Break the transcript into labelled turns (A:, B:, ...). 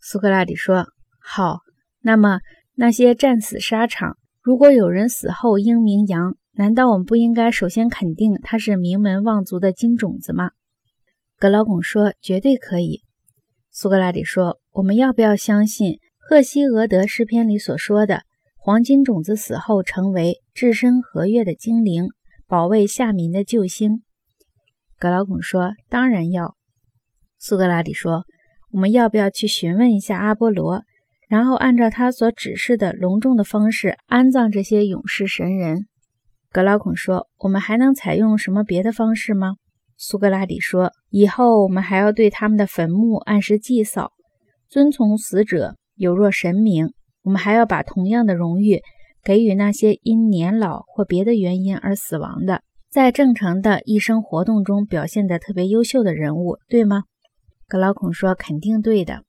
A: 苏格拉底说：“好，那么那些战死沙场，如果有人死后英名扬，难道我们不应该首先肯定他是名门望族的金种子吗？”格劳孔说：“绝对可以。”苏格拉底说：“我们要不要相信赫西俄德诗篇里所说的，黄金种子死后成为置身和悦的精灵，保卫下民的救星？”格劳孔说：“当然要。”苏格拉底说：“我们要不要去询问一下阿波罗，然后按照他所指示的隆重的方式安葬这些勇士神人？”格劳孔说：“我们还能采用什么别的方式吗？”苏格拉底说：“以后我们还要对他们的坟墓按时祭扫，遵从死者有若神明。我们还要把同样的荣誉给予那些因年老或别的原因而死亡的，在正常的一生活动中表现得特别优秀的人物，对吗？”格老孔说：“肯定对的。”